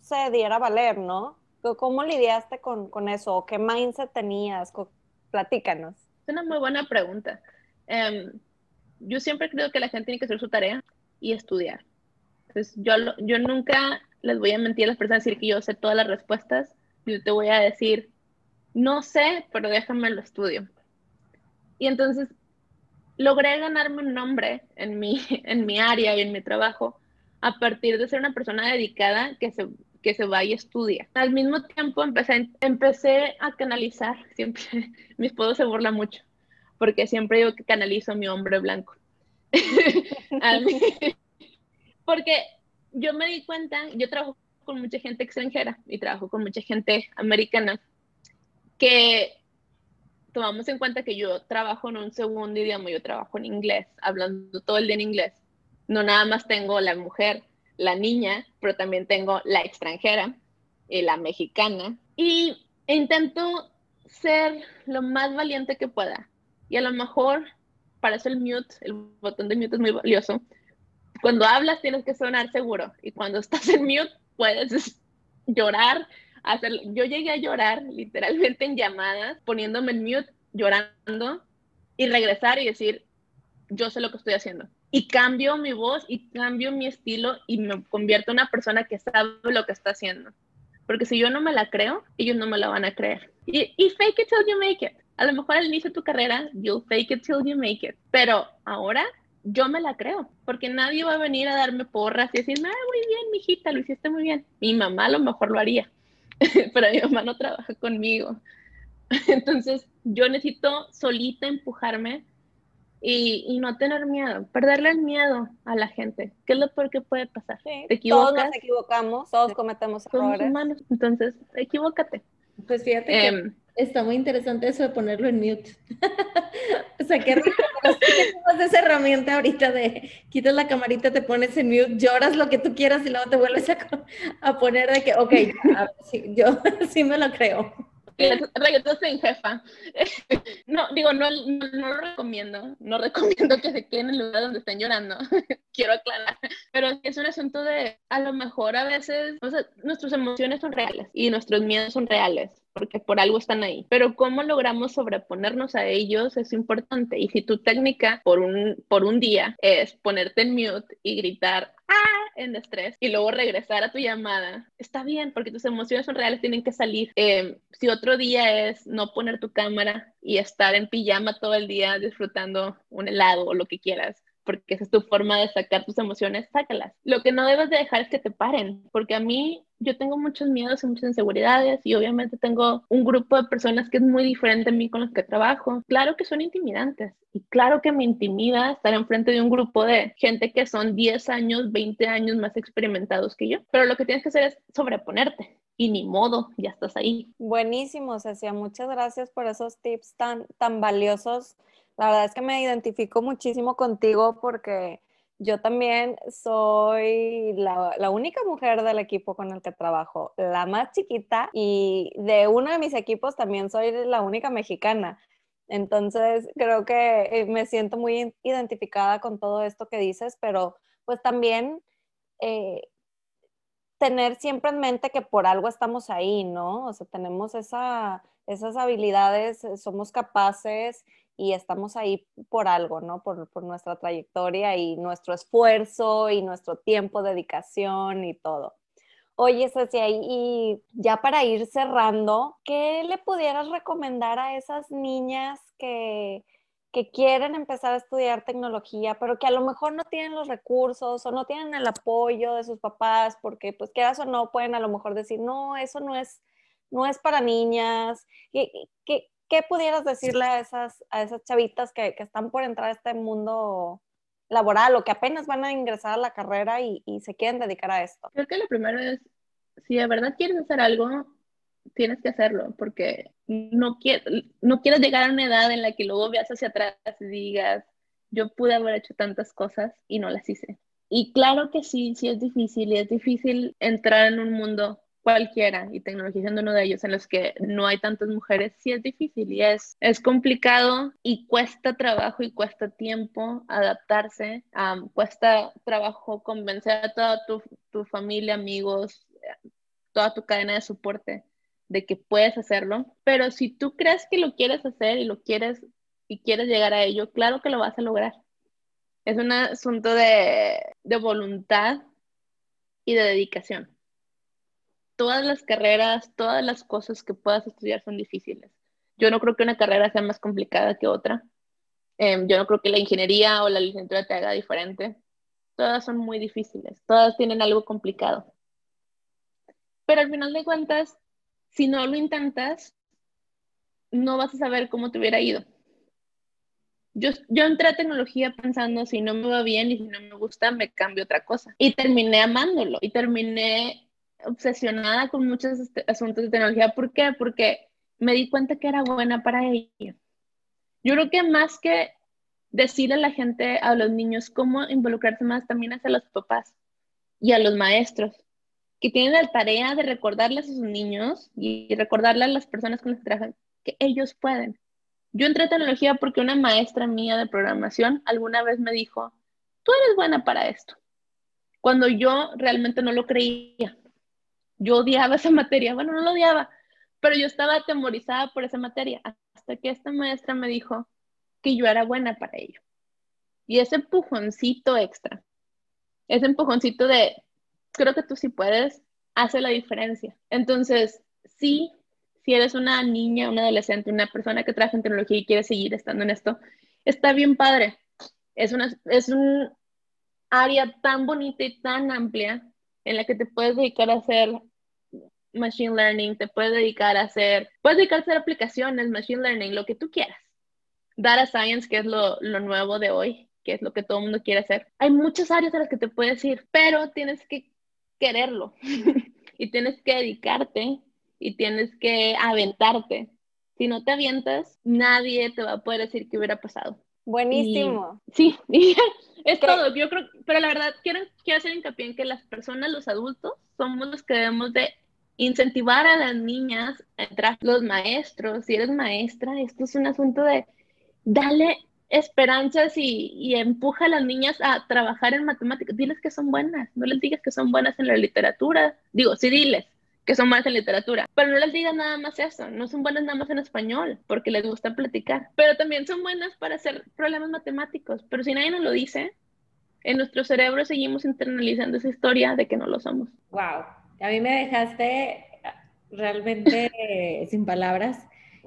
se diera a valer, ¿no? ¿Cómo lidiaste con, con eso? ¿Qué mindset tenías? Platícanos. Es una muy buena pregunta. Em, yo siempre creo que la gente tiene que hacer su tarea y estudiar. Entonces, yo, yo nunca les voy a mentir a las personas decir que yo sé todas las respuestas. Yo te voy a decir, no sé, pero déjame lo estudio. Y entonces logré ganarme un nombre en mi, <laughs> en mi área y en mi trabajo a partir de ser una persona dedicada que se, que se va y estudia. Al mismo tiempo empecé, empecé a canalizar, <laughs> siempre mi esposo se burla mucho, porque siempre digo que canalizo a mi hombre blanco. <laughs> <laughs> porque yo me di cuenta, yo trabajo con mucha gente extranjera y trabajo con mucha gente americana que tomamos en cuenta que yo trabajo en un segundo idioma, yo trabajo en inglés, hablando todo el día en inglés. No nada más tengo la mujer, la niña, pero también tengo la extranjera y la mexicana. Y intento ser lo más valiente que pueda. Y a lo mejor, para eso el mute, el botón de mute es muy valioso. Cuando hablas tienes que sonar seguro. Y cuando estás en mute puedes <laughs> llorar, hacer, yo llegué a llorar literalmente en llamadas, poniéndome en mute, llorando y regresar y decir, yo sé lo que estoy haciendo. Y cambio mi voz y cambio mi estilo y me convierto en una persona que sabe lo que está haciendo. Porque si yo no me la creo, ellos no me la van a creer. Y, y fake it till you make it. A lo mejor al inicio de tu carrera, you'll fake it till you make it. Pero ahora yo me la creo, porque nadie va a venir a darme porras y decirme, ah, muy bien, mijita, lo hiciste muy bien. Mi mamá a lo mejor lo haría, <laughs> pero mi mamá no trabaja conmigo. <laughs> Entonces, yo necesito solita empujarme y, no tener miedo, perderle el miedo a la gente, ¿Qué es lo peor que puede pasar. te equivocas. Todos nos equivocamos, todos cometemos errores. Humanos, entonces, equivócate. Pues fíjate que em, está muy interesante eso de ponerlo en mute. <laughs> o sea, qué rico. <laughs> esa herramienta ahorita de quitas la camarita, te pones en mute, lloras lo que tú quieras y luego te vuelves a, a poner de que, ok, yo <laughs> sí me lo creo en jefa. <laughs> No, digo, no, no, lo recomiendo. No recomiendo que se queden en el lugar donde estén llorando. <laughs> Quiero aclarar. Pero es un asunto de, a lo mejor a veces, o sea, nuestras emociones son reales y nuestros miedos son reales porque por algo están ahí. Pero cómo logramos sobreponernos a ellos es importante. Y si tu técnica por un, por un día es ponerte en mute y gritar, <laughs> en estrés y luego regresar a tu llamada, está bien porque tus emociones son reales, tienen que salir. Em, si otro día es no poner tu cámara y estar en pijama todo el día disfrutando un helado o lo que quieras, porque esa es tu forma de sacar tus emociones, sácalas. Lo que no debes de dejar es que te paren, porque a mí yo tengo muchos miedos y muchas inseguridades y obviamente tengo un grupo de personas que es muy diferente a mí con los que trabajo. Claro que son intimidantes y claro que me intimida estar enfrente de un grupo de gente que son 10 años, 20 años más experimentados que yo, pero lo que tienes que hacer es sobreponerte y ni modo, ya estás ahí. Buenísimo, Cecia. Muchas gracias por esos tips tan, tan valiosos. La verdad es que me identifico muchísimo contigo porque yo también soy la, la, única mujer del equipo con el que trabajo, la más chiquita y de uno de mis equipos también soy la única mexicana. Entonces creo que eh, me siento muy identificada con todo esto que dices, pero pues también eh, tener siempre en mente que por algo estamos ahí, ¿no? O sea, tenemos esa, esas habilidades, somos capaces y estamos ahí por algo, ¿no? Por, por, nuestra trayectoria y nuestro esfuerzo y nuestro tiempo, dedicación y todo. Oye, Ceci, y ya para ir cerrando, ¿qué le pudieras recomendar a esas niñas que, que quieren empezar a estudiar tecnología, pero que a lo mejor no tienen los recursos o no tienen el apoyo de sus papás, porque pues quieras o no, pueden a lo mejor decir, no, eso no es, no es para niñas. ¿Qué, qué, qué pudieras decirle a esas, a esas chavitas que, que, están por entrar a este mundo laboral o que apenas van a ingresar a la carrera y, y se quieren dedicar a esto? Creo que lo primero es, si de verdad quieres hacer algo, tienes que hacerlo, porque no, no quieres llegar a una edad en la que luego veas hacia atrás y digas, yo pude haber hecho tantas cosas y no las hice. Y claro que sí, sí es difícil y es difícil entrar en un mundo cualquiera y tecnología siendo uno de ellos en los que no hay tantas mujeres, sí es difícil y es, es complicado y cuesta trabajo y cuesta tiempo adaptarse, cuesta trabajo convencer a toda tu, tu familia, amigos, toda tu cadena de soporte de que puedes hacerlo, pero si tú crees que lo quieres hacer y lo quieres y quieres llegar a ello, claro que lo vas a lograr. Es un asunto de, de voluntad y de dedicación. Todas las carreras, todas las cosas que puedas estudiar son difíciles. Yo no creo que una carrera sea más complicada que otra. Em, yo no creo que la ingeniería o la licenciatura te haga diferente. Todas son muy difíciles, todas tienen algo complicado. Pero al final de cuentas, si no lo intentas, no vas a saber cómo te hubiera ido. Yo, yo entré a tecnología pensando si no me va bien y si no me gusta, me cambio otra cosa. Y terminé amándolo y terminé obsesionada con muchos este, asuntos de tecnología. ¿Por qué? Porque me di cuenta que era buena para ello. Yo creo que más que decirle a la gente, a los niños, cómo involucrarse más, también hacia los papás y a los maestros que tienen la tarea de recordarles a sus niños y recordarle a las personas con las que trabajan que ellos pueden. Yo entré a tecnología porque una maestra mía de programación alguna vez me dijo, tú eres buena para esto. Cuando yo realmente no lo creía. Yo odiaba esa materia. Bueno, no lo odiaba, pero yo estaba atemorizada por esa materia hasta que esta maestra me dijo que yo era buena para ello. Y ese empujoncito extra, ese empujoncito de creo que tú sí puedes, hace la diferencia. Entonces, sí, si eres una niña, una adolescente, una persona que trabaja en tecnología y quiere seguir estando en esto, está bien padre. Es, una, es un área tan bonita y tan amplia en la que te puedes dedicar a hacer machine learning, te puedes dedicar a hacer, puedes dedicar a hacer aplicaciones, machine learning, lo que tú quieras. Data science, que es lo, lo nuevo de hoy, que es lo que todo el mundo quiere hacer. Hay muchas áreas a las que te puedes ir, pero tienes que quererlo <laughs> y tienes que dedicarte y tienes que aventarte. Si no te avientas, nadie te va a poder decir qué hubiera pasado. Buenísimo. sí, <laughs> es todo. Yo creo, pero la verdad quiero, quiero hacer hincapié en que las personas, los adultos, somos los que debemos de incentivar a las niñas entrar. Los maestros, si eres maestra, esto es un asunto de darle esperanzas y, y, empuja a las niñas a trabajar en matemáticas. Diles que son buenas, no les digas que son buenas en la literatura. Digo, sí diles que son buenas en literatura, pero no les digas nada más eso. No son buenas nada más en español, porque les gusta platicar. Pero también son buenas para hacer problemas matemáticos. Pero si nadie nos lo dice, en nuestro cerebro seguimos internalizando esa historia de que no lo somos. Wow, a mí me dejaste realmente <laughs> sin palabras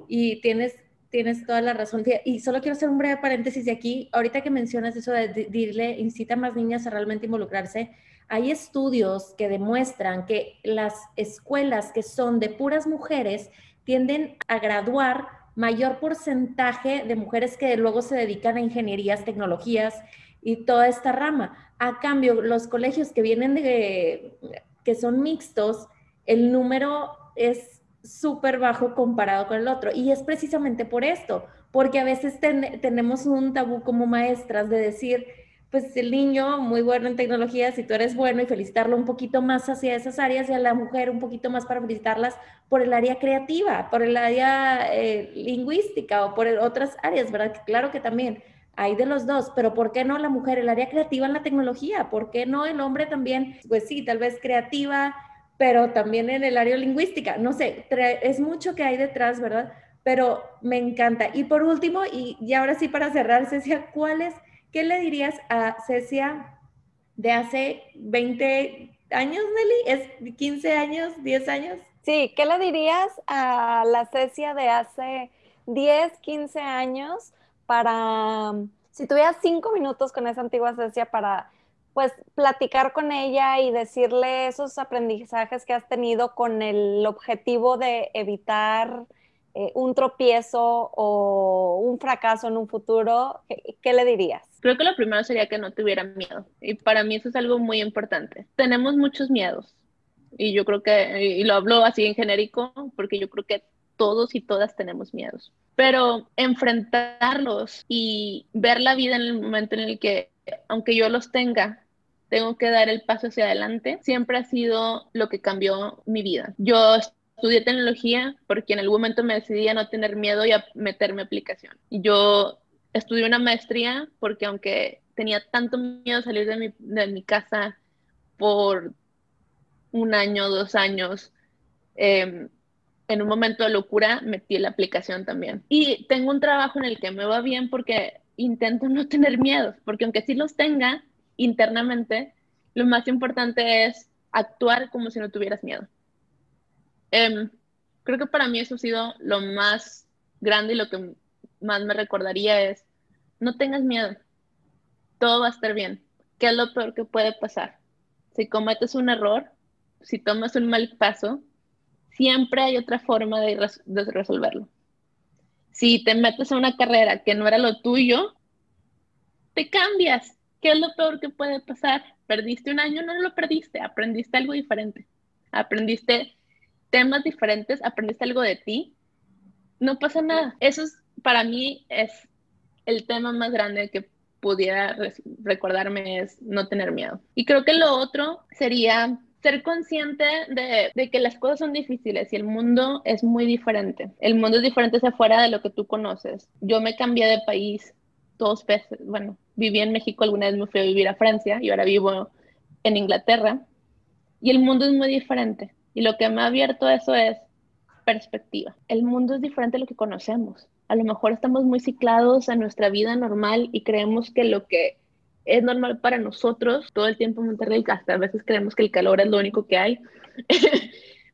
y tienes tienes toda la razón. Y solo quiero hacer un breve paréntesis de aquí. Ahorita que mencionas eso de, decirle, incita a más niñas a realmente involucrarse, hay estudios que demuestran que las escuelas que son de puras mujeres tienden a graduar mayor porcentaje de mujeres que luego se dedican a ingenierías, tecnologías y toda esta rama. A cambio, los colegios que vienen de, que son mixtos, el número es súper bajo comparado con el otro. Y es precisamente por esto, porque a veces tenemos un tabú como maestras de decir, pues el niño muy bueno en tecnología, si tú eres bueno y felicitarlo un poquito más hacia esas áreas y a la mujer un poquito más para felicitarlas por el área creativa, por el área eh, lingüística o por otras áreas, ¿verdad? Claro que también hay de los dos, pero ¿por qué no la mujer, el área creativa en la tecnología? ¿Por qué no el hombre también? Pues sí, tal vez creativa, pero también en el área lingüística. No sé, es mucho que hay detrás, ¿verdad? Pero me encanta. Y por último, y, y ahora sí para cerrar, Cecia, ¿cuál es? ¿Qué le dirías a Cecia de hace 20 años, Nelly? ¿Es 15 años, 10 años? Sí, ¿qué le dirías a la Cecia de hace 10, 15 años para, si tuvieras 5 minutos con esa antigua Cecia para, pues, platicar con ella y decirle esos aprendizajes que has tenido con el objetivo de evitar eh, un tropiezo o un fracaso en un futuro, ¿qué, le dirías? Creo que lo primero sería que no tuviera miedo. Y para mí eso es algo muy importante. Tenemos muchos miedos. Y yo creo que, y lo hablo así en genérico, porque yo creo que todos y todas tenemos miedos. Pero enfrentarlos y ver la vida en el momento en el que, aunque yo los tenga, tengo que dar el paso hacia adelante, siempre ha sido lo que cambió mi vida. Yo estudié tecnología porque en algún momento me decidí a no tener miedo y a meterme aplicación. Yo estudié una maestría porque aunque tenía tanto miedo de salir de mi, de mi casa por un año, dos años, em, en un momento de locura metí la aplicación también. Y tengo un trabajo en el que me va bien porque intento no tener miedos, porque aunque sí los tenga internamente, lo más importante es actuar como si no tuvieras miedo. Em, creo que para mí eso ha sido lo más grande y lo que más me recordaría es, no tengas miedo, todo va a estar bien. ¿Qué es lo peor que puede pasar? Si cometes un error, si tomas un mal paso, siempre hay otra forma de, resolverlo. Si te metes a una carrera que no era lo tuyo, te cambias. ¿Qué es lo peor que puede pasar? ¿Perdiste un año? No lo perdiste, aprendiste algo diferente. Aprendiste temas diferentes, aprendiste algo de ti, no pasa nada. Eso es, para mí es el tema más grande que pudiera recordarme es no tener miedo. Y creo que lo otro sería ser consciente de, que las cosas son difíciles y el mundo es muy diferente. El mundo es diferente hacia afuera de lo que tú conoces. Yo me cambié de país dos veces. Bueno, viví en México, alguna vez me fui a vivir a Francia y ahora vivo en Inglaterra. Y el mundo es muy diferente. Y lo que me ha abierto eso es perspectiva. El mundo es diferente a lo que conocemos. A lo mejor estamos muy ciclados a nuestra vida normal y creemos que lo que es normal para nosotros, todo el tiempo en Monterrey, hasta a veces creemos que el calor es lo único que hay. <laughs>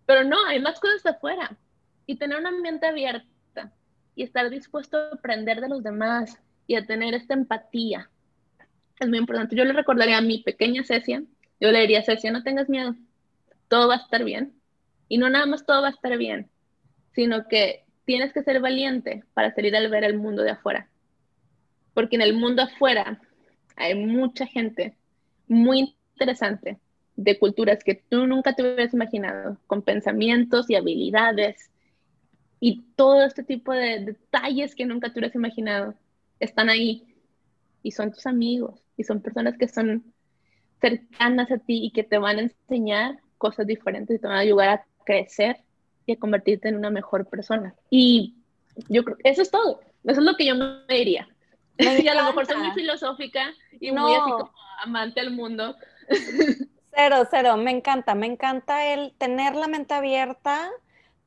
Pero no, hay más cosas afuera. Y tener una mente abierta y estar dispuesto a aprender de los demás y a tener esta empatía es muy importante. Yo le recordaría a mi pequeña Cecia, yo le diría, Cecia, no tengas miedo, todo va a estar bien. Y no nada más todo va a estar bien, sino que tienes que ser valiente para salir al ver el mundo de afuera. Porque en el mundo afuera hay mucha gente muy interesante de culturas que tú nunca te hubieras imaginado, con pensamientos y habilidades y todo este tipo de detalles que nunca te hubieras imaginado están ahí y son tus amigos y son personas que son cercanas a ti y que te van a enseñar cosas diferentes y te van a ayudar a crecer y a convertirte en una mejor persona. Y yo creo eso es todo. Eso es lo que yo me diría. Y a lo mejor soy muy filosófica y muy así como amante al mundo. Cero, cero, me encanta, me encanta el tener la mente abierta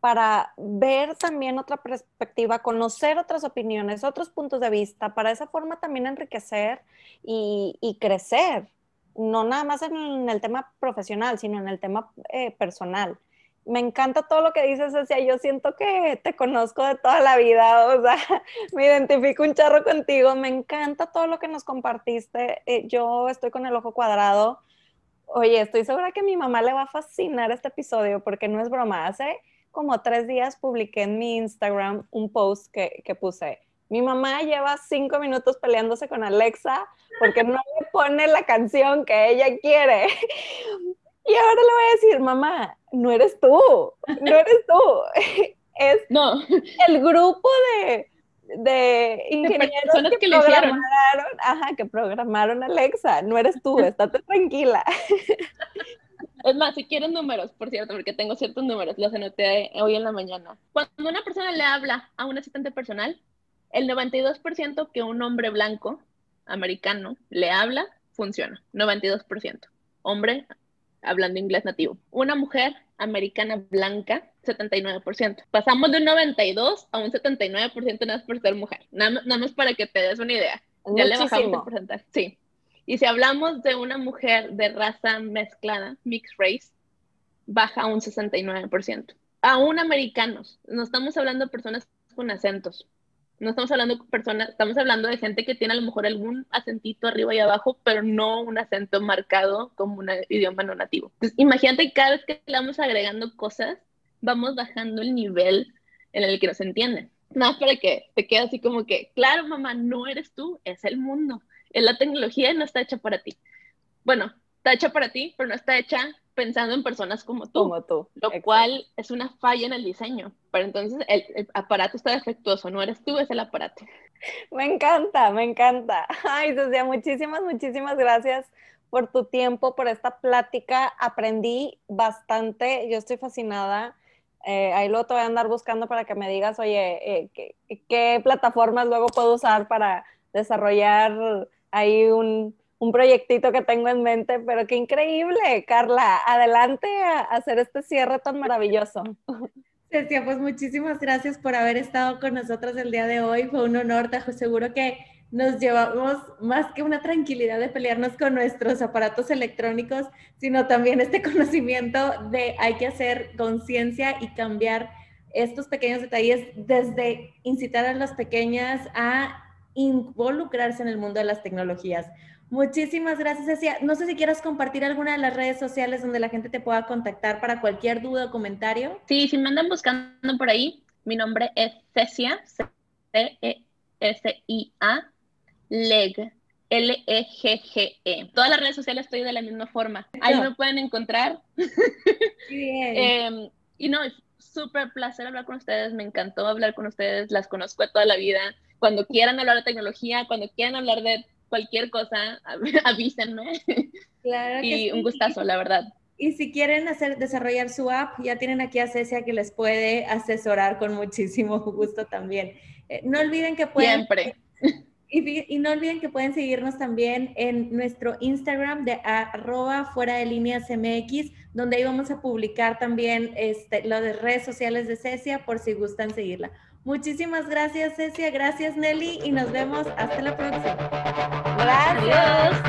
para ver también otra perspectiva, conocer otras opiniones, otros puntos de vista, para esa forma también enriquecer y, y crecer no nada más en el tema profesional, sino en el tema eh, personal. Me encanta todo lo que dices, o sea, yo siento que te conozco de toda la vida, o sea, <laughs> me identifico un charro contigo, me encanta todo lo que nos compartiste, eh, yo estoy con el ojo cuadrado, oye, estoy segura que a mi mamá le va a fascinar este episodio porque no es broma, hace como tres días publiqué en mi Instagram un post que, que puse, mi mamá lleva cinco minutos peleándose con Alexa porque no le pone la canción que ella quiere. <laughs> Y ahora le voy a decir, mamá, no eres tú, no eres tú. <laughs> Es no. el grupo de, de ingenieros que, programaron, ajá, que programaron Alexa. No eres tú, <laughs> estate tranquila. <laughs> Es más, si quieren números, por cierto, porque tengo ciertos números, los anoté hoy en la mañana. Cuando una persona le habla a un asistente personal, el 92% que un hombre blanco americano le habla funciona. 92%. Hombre hablando inglés nativo. Una mujer americana blanca, 79%. Pasamos de un 92 a un 79% nada más por ser mujer. Nada, más para que te des una idea. Ya le bajamos el porcentaje. Sí. Y si hablamos de una mujer de raza mezclada, mixed race, baja a un 69%. Aún americanos, no estamos hablando de personas con acentos, no estamos hablando de personas, estamos hablando de gente que tiene a lo mejor algún acentito arriba y abajo, pero no un acento marcado como un idioma no nativo. Entonces, imagínate cada vez que le vamos agregando cosas, vamos bajando el nivel en el que nos entienden. Nada para que te quede así como que, claro, mamá, no eres tú, es el mundo. La tecnología no está hecha para ti. Bueno, está hecha para ti, pero no está hecha pensando en personas como tú, como tú. lo cual es una falla en el diseño. Pero entonces el, aparato está defectuoso, no eres tú, es el aparato. Me encanta, me encanta. Ay, Susia, muchísimas, muchísimas gracias por tu tiempo, por esta plática. Aprendí bastante, yo estoy fascinada. Eh, ahí luego te voy a andar buscando para que me digas, oye, eh, ¿qué, ¿qué plataformas luego puedo usar para desarrollar ahí un, un proyectito que tengo en mente, pero qué increíble, Carla. Adelante a hacer este cierre tan maravilloso. Cecia, pues muchísimas gracias por haber estado con nosotros el día de hoy. Fue un honor, Tajo. Seguro que nos llevamos más que una tranquilidad de pelearnos con nuestros aparatos electrónicos, sino también este conocimiento de hay que hacer conciencia y cambiar estos pequeños detalles desde incitar a las pequeñas a involucrarse en el mundo de las tecnologías. Muchísimas gracias, Cecia. No sé si quieras compartir alguna de las redes sociales donde la gente te pueda contactar para cualquier duda o comentario. Sí, si me andan buscando por ahí, mi nombre es Cecia, C-E-S-I-A, Leg, L-E-G-G-E. E. Todas las redes sociales estoy de la misma forma. Ahí me pueden encontrar. <laughs> Bien. Em, y no, es súper placer hablar con ustedes. Me encantó hablar con ustedes. Las conozco toda la vida. Cuando quieran hablar de tecnología, cuando quieran hablar de cualquier cosa, <laughs> avísenme. Claro y un gustazo, la verdad. Y si quieren hacer, desarrollar su app, ya tienen aquí a Cecia que les puede asesorar con muchísimo <laughs> gusto también. Eh, no olviden que pueden... Siempre. <laughs> Y, no olviden que pueden seguirnos también en nuestro Instagram de arroba fuera de líneas MX, donde ahí vamos a publicar también este, lo de redes sociales de Cecia por si gustan seguirla. Muchísimas gracias, Cecia. Gracias, Nelly. Y nos vemos hasta la próxima. Gracias.